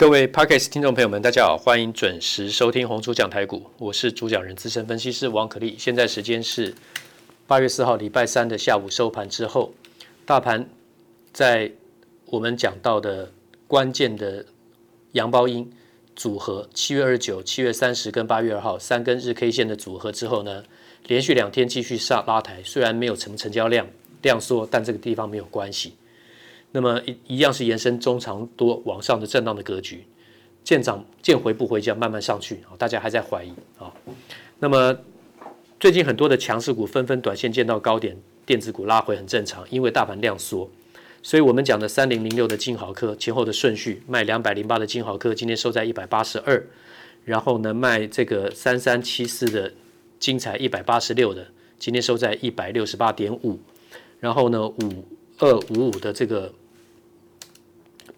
各位 Podcast 听众朋友们，大家好，欢迎准时收听红猪讲台股，我是主讲人资深分析师王可立。现在时间是八月四号礼拜三的下午收盘之后，大盘在我们讲到的关键的阳包阴组合，七月二十九、七月三十跟八月二号三根日 K 线的组合之后呢，连续两天继续上拉抬，虽然没有成成交量量缩，但这个地方没有关系。那么一一样是延伸中长多往上的震荡的格局，见涨见回不回，这样慢慢上去啊，大家还在怀疑啊。那么最近很多的强势股纷纷短线见到高点，电子股拉回很正常，因为大盘量缩。所以我们讲的三零零六的金豪科前后的顺序，卖两百零八的金豪科今天收在一百八十二，然后呢卖这个三三七四的精彩一百八十六的，今天收在一百六十八点五，然后呢五二五五的这个。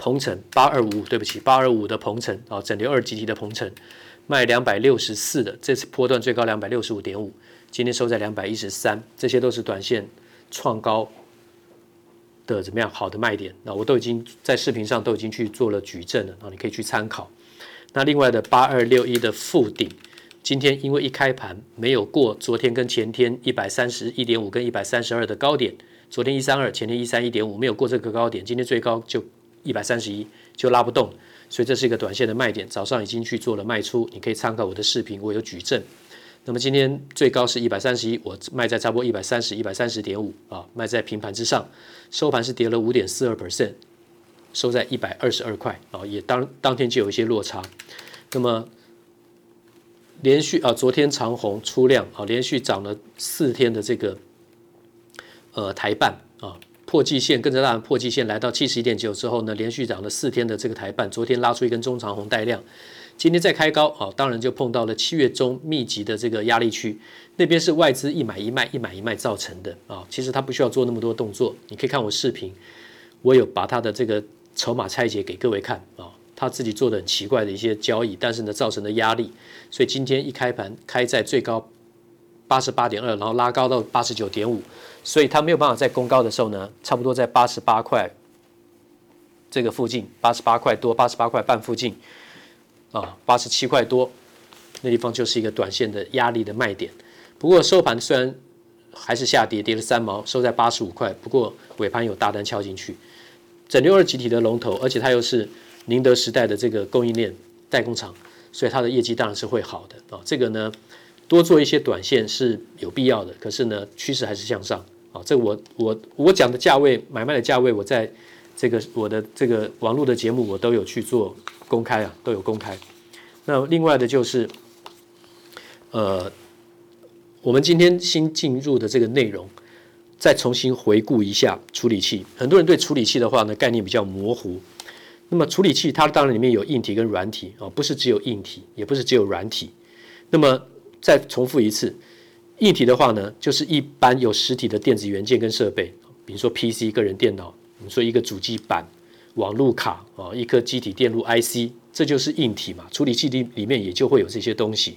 鹏程八二五五，对不起，八二五的鹏程啊，整流二极体的鹏程，卖两百六十四的，这次波段最高两百六十五点五，今天收在两百一十三，这些都是短线创高的怎么样好的卖点？那我都已经在视频上都已经去做了举证了啊，你可以去参考。那另外的八二六一的附顶，今天因为一开盘没有过昨天跟前天一百三十一点五跟一百三十二的高点，昨天一三二，前天一三一点五没有过这个高点，今天最高就。一百三十一就拉不动，所以这是一个短线的卖点。早上已经去做了卖出，你可以参考我的视频，我有举证。那么今天最高是一百三十一，我卖在差不多一百三十一百三十点五啊，卖在平盘之上，收盘是跌了五点四二 percent，收在一百二十二块啊，也当当天就有一些落差。那么连续啊，昨天长红出量啊，连续涨了四天的这个呃台半啊。破季线跟着大盘破季线来到七十一点九之后呢，连续涨了四天的这个台半，昨天拉出一根中长红带量，今天再开高啊，当然就碰到了七月中密集的这个压力区，那边是外资一买一卖一买一卖造成的啊。其实它不需要做那么多动作，你可以看我视频，我有把它的这个筹码拆解给各位看啊，他自己做的很奇怪的一些交易，但是呢造成的压力，所以今天一开盘开在最高八十八点二，然后拉高到八十九点五。所以它没有办法在攻高的时候呢，差不多在八十八块这个附近，八十八块多，八十八块半附近，啊，八十七块多，那地方就是一个短线的压力的卖点。不过收盘虽然还是下跌，跌了三毛，收在八十五块。不过尾盘有大单敲进去，整流二极体的龙头，而且它又是宁德时代的这个供应链代工厂，所以它的业绩当然是会好的啊。这个呢，多做一些短线是有必要的，可是呢，趋势还是向上。啊，这我我我讲的价位买卖的价位，我在这个我的这个网络的节目我都有去做公开啊，都有公开。那另外的就是，呃，我们今天新进入的这个内容，再重新回顾一下处理器。很多人对处理器的话呢，概念比较模糊。那么处理器它当然里面有硬体跟软体啊，不是只有硬体，也不是只有软体。那么再重复一次。硬体的话呢，就是一般有实体的电子元件跟设备，比如说 PC 个人电脑，我们说一个主机板、网路卡啊，一颗机体电路 IC，这就是硬体嘛。处理器里里面也就会有这些东西。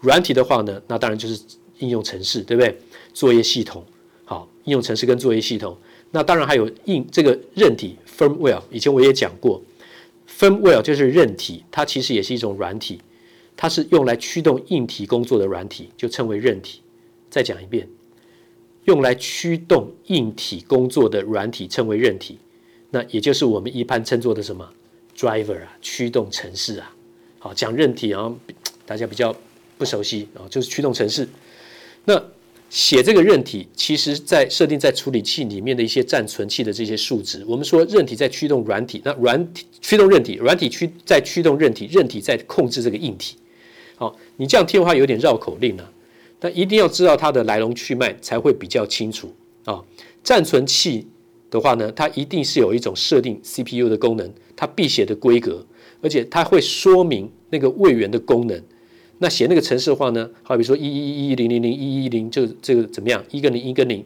软体的话呢，那当然就是应用程式，对不对？作业系统，好，应用程式跟作业系统。那当然还有硬这个韧体 firmware，以前我也讲过，firmware 就是韧体，它其实也是一种软体，它是用来驱动硬体工作的软体，就称为韧体。再讲一遍，用来驱动硬体工作的软体称为韧体，那也就是我们一般称作的什么 driver 啊，驱动程式啊。好，讲韧体啊，大家比较不熟悉啊，就是驱动程式。那写这个韧体，其实在设定在处理器里面的一些暂存器的这些数值。我们说韧体在驱动软体，那软体驱动韧体，软体驱在驱动韧体，韧体在控制这个硬体。好，你这样听的话有点绕口令啊。那一定要知道它的来龙去脉，才会比较清楚啊。暂存器的话呢，它一定是有一种设定 CPU 的功能，它必写的规格，而且它会说明那个位元的功能。那写那个程式的话呢，好比说一一一一零零零一一零，就这个怎么样？一跟零一跟零。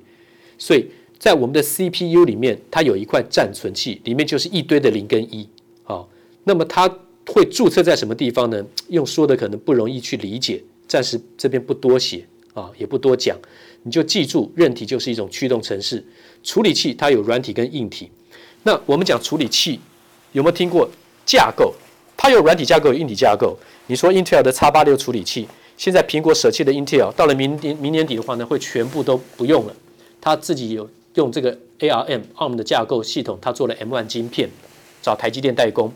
所以在我们的 CPU 里面，它有一块暂存器，里面就是一堆的零跟一。好，那么它会注册在什么地方呢？用说的可能不容易去理解。暂时这边不多写啊，也不多讲，你就记住，韧体就是一种驱动程式，处理器它有软体跟硬体。那我们讲处理器，有没有听过架构它有软体架构，有硬体架构。你说 Intel 的 X 八六处理器，现在苹果舍弃的 Intel，到了明年明年底的话呢，会全部都不用了。它自己有用这个 ARM ARM 的架构系统，它做了 M1 晶片，找台积电代工。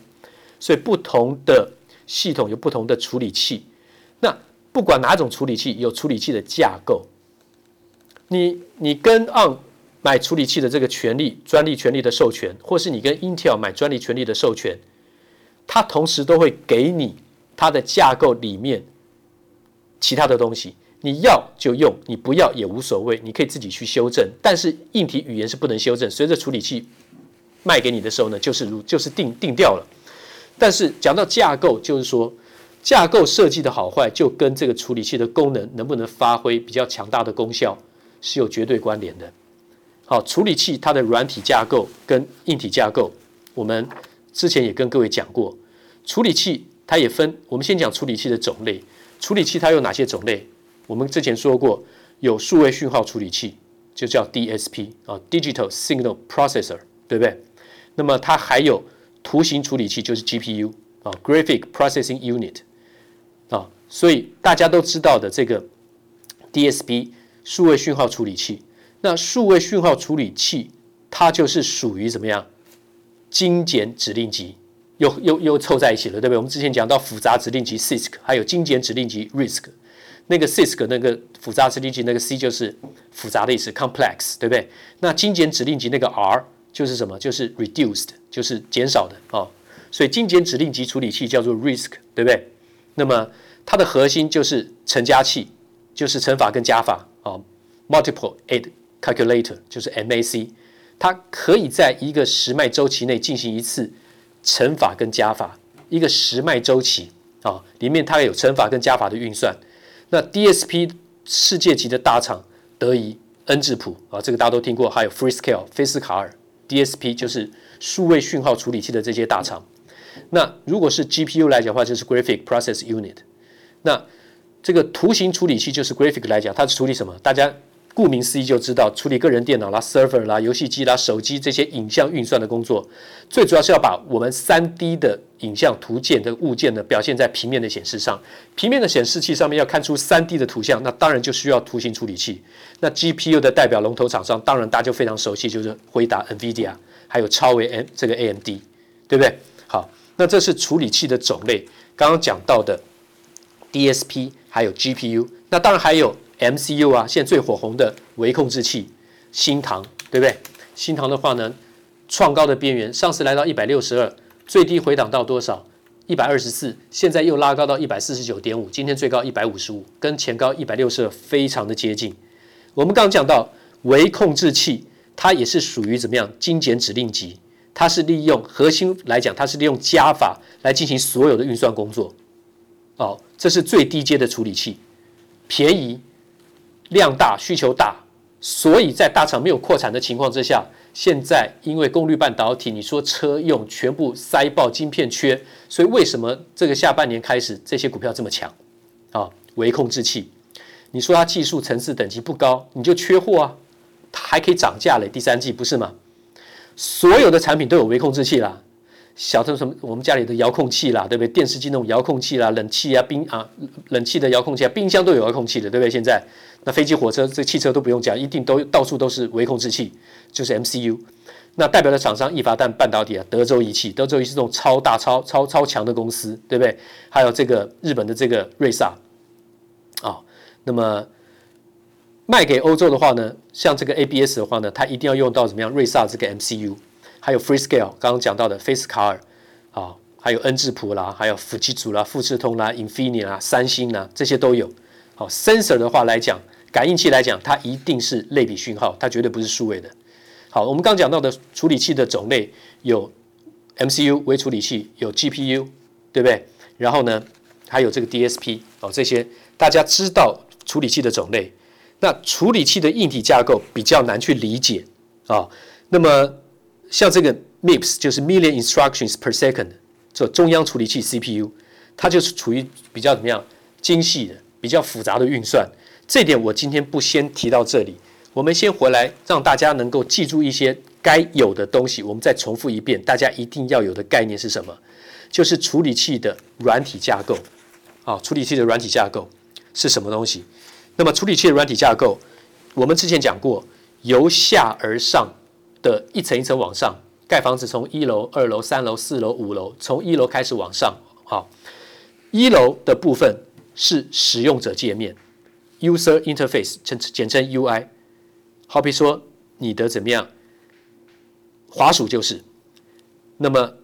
所以不同的系统有不同的处理器。那不管哪种处理器，有处理器的架构。你你跟 ARM 买处理器的这个权利、专利权利的授权，或是你跟 Intel 买专利权利的授权，它同时都会给你它的架构里面其他的东西。你要就用，你不要也无所谓，你可以自己去修正。但是硬体语言是不能修正。随着处理器卖给你的时候呢，就是如就是定定掉了。但是讲到架构，就是说架构设计的好坏，就跟这个处理器的功能能不能发挥比较强大的功效是有绝对关联的。好，处理器它的软体架构跟硬体架构，我们之前也跟各位讲过。处理器它也分，我们先讲处理器的种类。处理器它有哪些种类？我们之前说过，有数位讯号处理器，就叫 DSP 啊，Digital Signal Processor，对不对？那么它还有图形处理器，就是 GPU 啊，Graphic Processing Unit。所以大家都知道的这个 DSP 数位讯号处理器。那数位讯号处理器，它就是属于怎么样？精简指令集，又又又凑在一起了，对不对？我们之前讲到复杂指令集 CISC，还有精简指令集 RISC。那个 CISC 那个复杂指令集那个 C 就是复杂的意思，complex，对不对？那精简指令集那个 R 就是什么？就是 reduced，就是减少的哦。所以精简指令集处理器叫做 RISC，对不对？那么它的核心就是乘加器，就是乘法跟加法啊，multiple add。Calculator 就是 MAC，它可以在一个时脉周期内进行一次乘法跟加法，一个时脉周期啊，里面它有乘法跟加法的运算。那 DSP 世界级的大厂德仪、恩智浦啊，这个大家都听过，还有 Freescale 菲斯卡尔 DSP 就是数位讯号处理器的这些大厂。那如果是 GPU 来讲的话，就是 Graphic Process Unit。那这个图形处理器就是 Graphic 来讲，它是处理什么？大家。顾名思义就知道，处理个人电脑啦、server 啦、游戏机啦、手机这些影像运算的工作，最主要是要把我们 3D 的影像图件的物件呢表现在平面的显示上。平面的显示器上面要看出 3D 的图像，那当然就需要图形处理器。那 GPU 的代表龙头厂商，当然大家就非常熟悉，就是辉达、NVIDIA，还有超微 M 这个 AMD，对不对？好，那这是处理器的种类。刚刚讲到的 DSP 还有 GPU，那当然还有。MCU 啊，现在最火红的微控制器，新唐，对不对？新唐的话呢，创高的边缘，上次来到一百六十二，最低回档到多少？一百二十四，现在又拉高到一百四十九点五，今天最高一百五十五，跟前高一百六十二非常的接近。我们刚刚讲到微控制器，它也是属于怎么样？精简指令集，它是利用核心来讲，它是利用加法来进行所有的运算工作。哦，这是最低阶的处理器，便宜。量大需求大，所以在大厂没有扩产的情况之下，现在因为功率半导体，你说车用全部塞爆晶片缺，所以为什么这个下半年开始这些股票这么强？啊，微控制器，你说它技术层次等级不高，你就缺货啊，它还可以涨价嘞，第三季不是吗？所有的产品都有微控制器啦。小的什么，我们家里的遥控器啦，对不对？电视机那种遥控器啦，冷气啊，冰啊，冷气的遥控器啊，冰箱都有遥控器的，对不对？现在那飞机、火车、这汽车都不用讲，一定都到处都是微控制器，就是 MCU。那代表的厂商，义达电半导体啊，德州仪器，德州仪器这种超大、超超超强的公司，对不对？还有这个日本的这个瑞萨啊，那么卖给欧洲的话呢，像这个 ABS 的话呢，它一定要用到怎么样？瑞萨这个 MCU。还有 Freescale 刚刚讲到的菲斯卡尔啊，还有恩智浦啦，还有富基组啦、富士通啦、Infini 啦、三星啦，这些都有。好，sensor 的话来讲，感应器来讲，它一定是类比讯号，它绝对不是数位的。好，我们刚讲到的处理器的种类有 MCU 微处理器，有 GPU，对不对？然后呢，还有这个 DSP 哦，这些大家知道处理器的种类。那处理器的硬体架构比较难去理解啊，那么。像这个 MIPS 就是 Million Instructions per Second，这中央处理器 CPU，它就是处于比较怎么样精细的、比较复杂的运算。这点我今天不先提到这里，我们先回来让大家能够记住一些该有的东西。我们再重复一遍，大家一定要有的概念是什么？就是处理器的软体架构。啊，处理器的软体架构是什么东西？那么处理器的软体架构，我们之前讲过，由下而上的一层一层往上盖房子，从一楼、二楼、三楼、四楼、五楼，从一楼开始往上。好，一楼的部分是使用者界面 （User Interface），简简称 UI。好比说你的怎么样，滑鼠就是。那么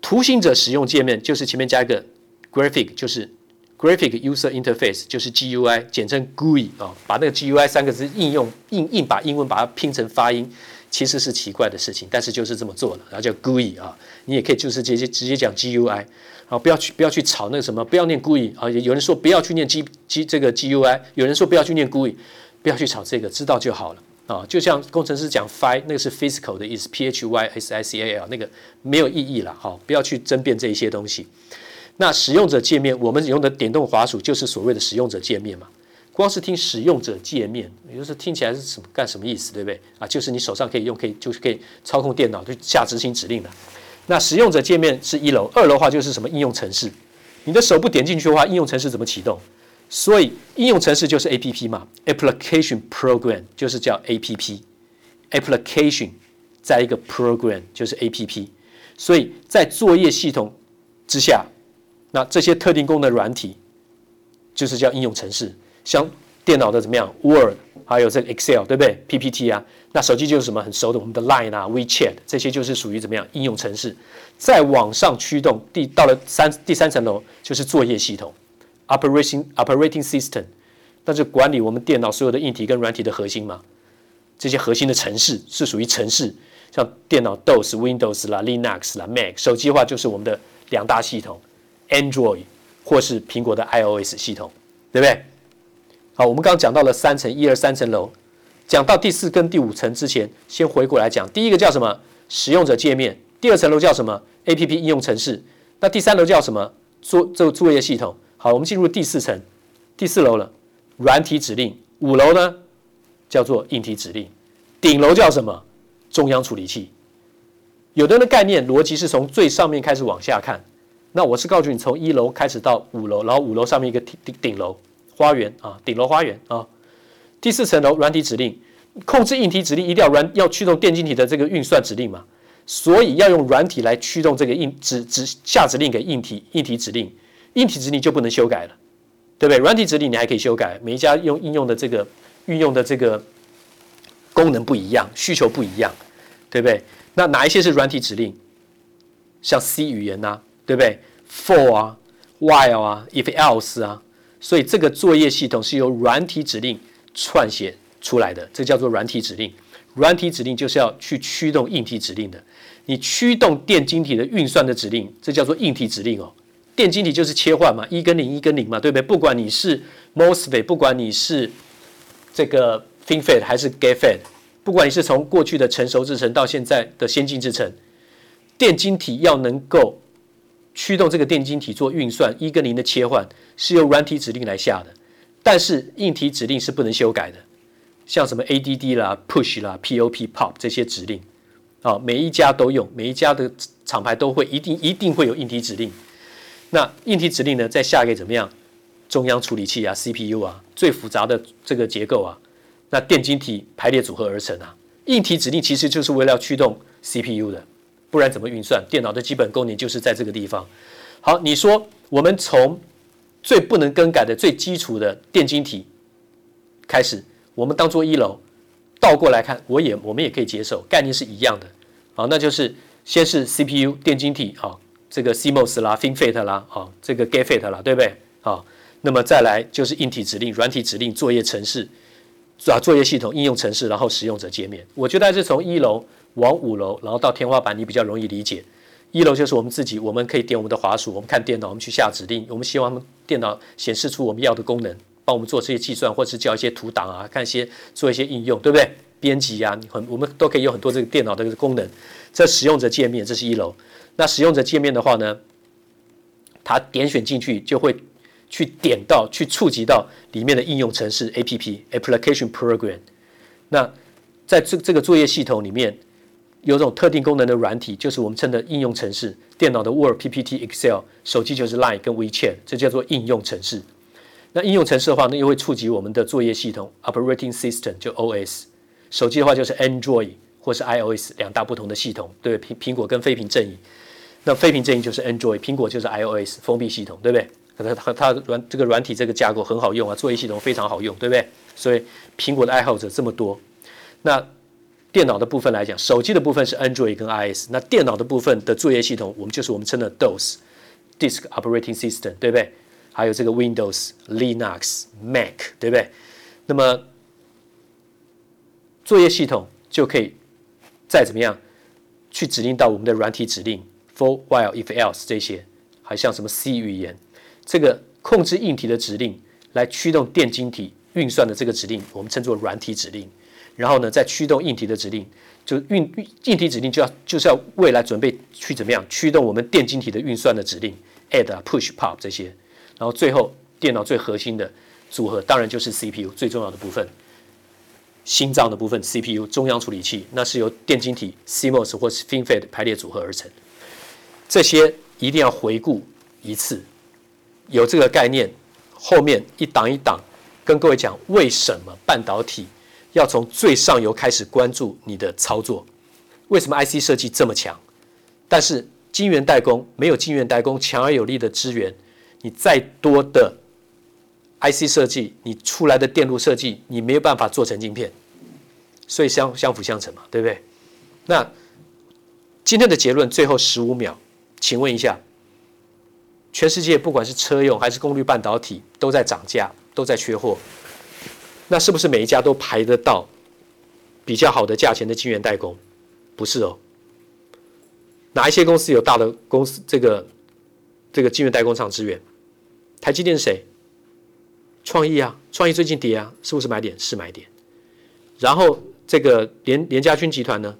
图形者使用界面就是前面加一个 Graphic，就是。Graphic User Interface 就是 GUI，简称 GUI 啊、把那个 GUI 三个字应用硬硬把英文把它拼成发音，其实是奇怪的事情，但是就是这么做了，然后叫 GUI 啊，你也可以就是直接直接讲 GUI，好，不要去不要去吵那个什么，不要念 GUI 啊，有人说不要去念 G G 这个 GUI，有人说不要去念 GUI，不要去吵这个，知道就好了啊，就像工程师讲 Phy 那个是 physical 的意思，P H Y S I C A L 那个没有意义了，好，不要去争辩这一些东西。那使用者界面，我们用的点动滑鼠就是所谓的使用者界面嘛。光是听使用者界面，也就是听起来是什么干什么意思，对不对？啊，就是你手上可以用，可以就是可以操控电脑去下执行指令的。那使用者界面是一楼，二楼的话就是什么应用程式。你的手不点进去的话，应用程式怎么启动？所以应用程式就是 APP 嘛，Application Program 就是叫 APP，Application 再一个 Program 就是 APP。所以在作业系统之下。那这些特定功能软体，就是叫应用程式，像电脑的怎么样，Word，还有这个 Excel，对不对？PPT 啊，那手机就是什么很熟的，我们的 Line 啊，WeChat，这些就是属于怎么样应用程式。再往上驱动，第到了三第三层楼就是作业系统，Operation Operating System，那就管理我们电脑所有的硬体跟软体的核心嘛。这些核心的程式是属于程式，像电脑 DOS、Windows 啦、Linux 啦、Mac，手机的话就是我们的两大系统。Android 或是苹果的 iOS 系统，对不对？好，我们刚刚讲到了三层，一二三层楼，讲到第四跟第五层之前，先回过来讲，第一个叫什么？使用者界面。第二层楼叫什么？APP 应用程式。那第三楼叫什么？作这个作业系统。好，我们进入第四层，第四楼了，软体指令。五楼呢，叫做硬体指令。顶楼叫什么？中央处理器。有的人的概念逻辑是从最上面开始往下看。那我是告诉你，从一楼开始到五楼，然后五楼上面一个顶顶顶楼花园啊，顶楼花园啊，第四层楼软体指令，控制硬体指令一定要软要驱动电晶体的这个运算指令嘛，所以要用软体来驱动这个硬指指下指令给硬体硬体指令，硬体指令就不能修改了，对不对？软体指令你还可以修改，每一家用应用的这个运用的这个功能不一样，需求不一样，对不对？那哪一些是软体指令？像 C 语言呐、对不对？For 啊，while 啊，if else 啊，所以这个作业系统是由软体指令串写出来的，这叫做软体指令。软体指令就是要去驱动硬体指令的。你驱动电晶体的运算的指令，这叫做硬体指令哦。电晶体就是切换嘛，一跟零，一跟零嘛，对不对？不管你是 MOSFET，不管你是这个 FinFET 还是 GATFET，不管你是从过去的成熟制程到现在的先进制程，电晶体要能够驱动这个电晶体做运算，一跟零的切换是由软体指令来下的，但是硬体指令是不能修改的，像什么 ADD 啦、Push 啦、POP、Pop 这些指令，啊，每一家都用，每一家的厂牌都会，一定一定会有硬体指令。那硬体指令呢，再下给怎么样？中央处理器啊，CPU 啊，最复杂的这个结构啊，那电晶体排列组合而成啊，硬体指令其实就是为了要驱动 CPU 的。不然怎么运算？电脑的基本功能就是在这个地方。好，你说我们从最不能更改的、最基础的电晶体开始，我们当做一楼，倒过来看，我也我们也可以接受，概念是一样的。好，那就是先是 CPU 电晶体，好，这个 CMOS 啦、FinFET 啦，好，这个 GATFET 啦，对不对？好，那么再来就是硬体指令、软体指令、作业程式，啊，作业系统、应用程式，然后使用者界面。我觉得还是从一楼。往五楼，然后到天花板，你比较容易理解。一楼就是我们自己，我们可以点我们的滑鼠，我们看电脑，我们去下指令，我们希望电脑显示出我们要的功能，帮我们做这些计算，或者是叫一些图档啊，看一些做一些应用，对不对？编辑啊，很我们都可以有很多这个电脑的功能。这使用者界面，这是一楼。那使用者界面的话呢，它点选进去就会去点到，去触及到里面的应用程式 APP Application Program。那在这这个作业系统里面。有种特定功能的软体，就是我们称的应用程式。电脑的 Word、PPT、Excel，手机就是 Line 跟 WeChat，这叫做应用程式。那应用程式的话呢，又会触及我们的作业系统 Operating System，就 OS。手机的话就是 Android 或是 iOS 两大不同的系统，对，苹苹果跟非苹阵营。那非苹阵营就是 Android，苹果就是 iOS 封闭系统，对不对？它它它软这个软体这个架构很好用啊，作业系统非常好用，对不对？所以苹果的爱好者这么多。那电脑的部分来讲，手机的部分是 Android 跟 iOS，那电脑的部分的作业系统，我们就是我们称的 DOS，Disk Operating System，对不对？还有这个 Windows、Linux、Mac，对不对？那么作业系统就可以再怎么样去指令到我们的软体指令，for、while、if、else 这些，还像什么 C 语言，这个控制硬体的指令来驱动电晶体运算的这个指令，我们称作软体指令。然后呢，再驱动硬体的指令，就运硬体指令就要就是要未来准备去怎么样驱动我们电晶体的运算的指令，add、push、pop 这些。然后最后电脑最核心的组合，当然就是 CPU 最重要的部分。心脏的部分，CPU 中央处理器，那是由电晶体 CMOS 或是 FinFET 排列组合而成。这些一定要回顾一次，有这个概念，后面一档一档跟各位讲为什么半导体要从最上游开始关注你的操作。为什么 IC 设计这么强？但是晶圆代工没有晶圆代工强而有力的资源，你再多的。IC 设计，你出来的电路设计，你没有办法做成晶片，所以相相辅相成嘛，对不对？那今天的结论最后十五秒，请问一下，全世界不管是车用还是功率半导体都在涨价，都在缺货，那是不是每一家都排得到比较好的价钱的晶圆代工？不是哦，哪一些公司有大的公司这个这个晶圆代工厂资源？台积电是谁？创意啊，创意最近跌啊，是不是买点？是买点。然后这个联联家军集团呢，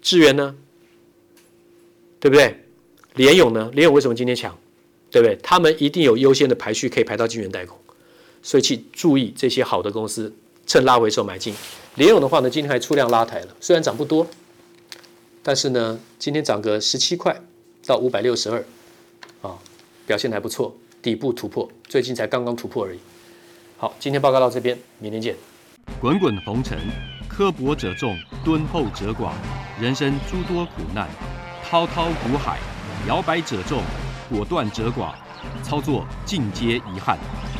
智源呢，对不对？联勇呢？联勇为什么今天强？对不对？他们一定有优先的排序，可以排到晶圆代工。所以去注意这些好的公司，趁拉回时候买进。联咏的话呢，今天还出量拉抬了，虽然涨不多，但是呢，今天涨个十七块到五百六十二，啊，表现还不错。底部突破，最近才刚刚突破而已。好，今天报告到这边，明天见。滚滚红尘，刻薄者众，敦厚者寡；人生诸多苦难，滔滔苦海，摇摆者众，果断者寡。操作尽皆遗憾。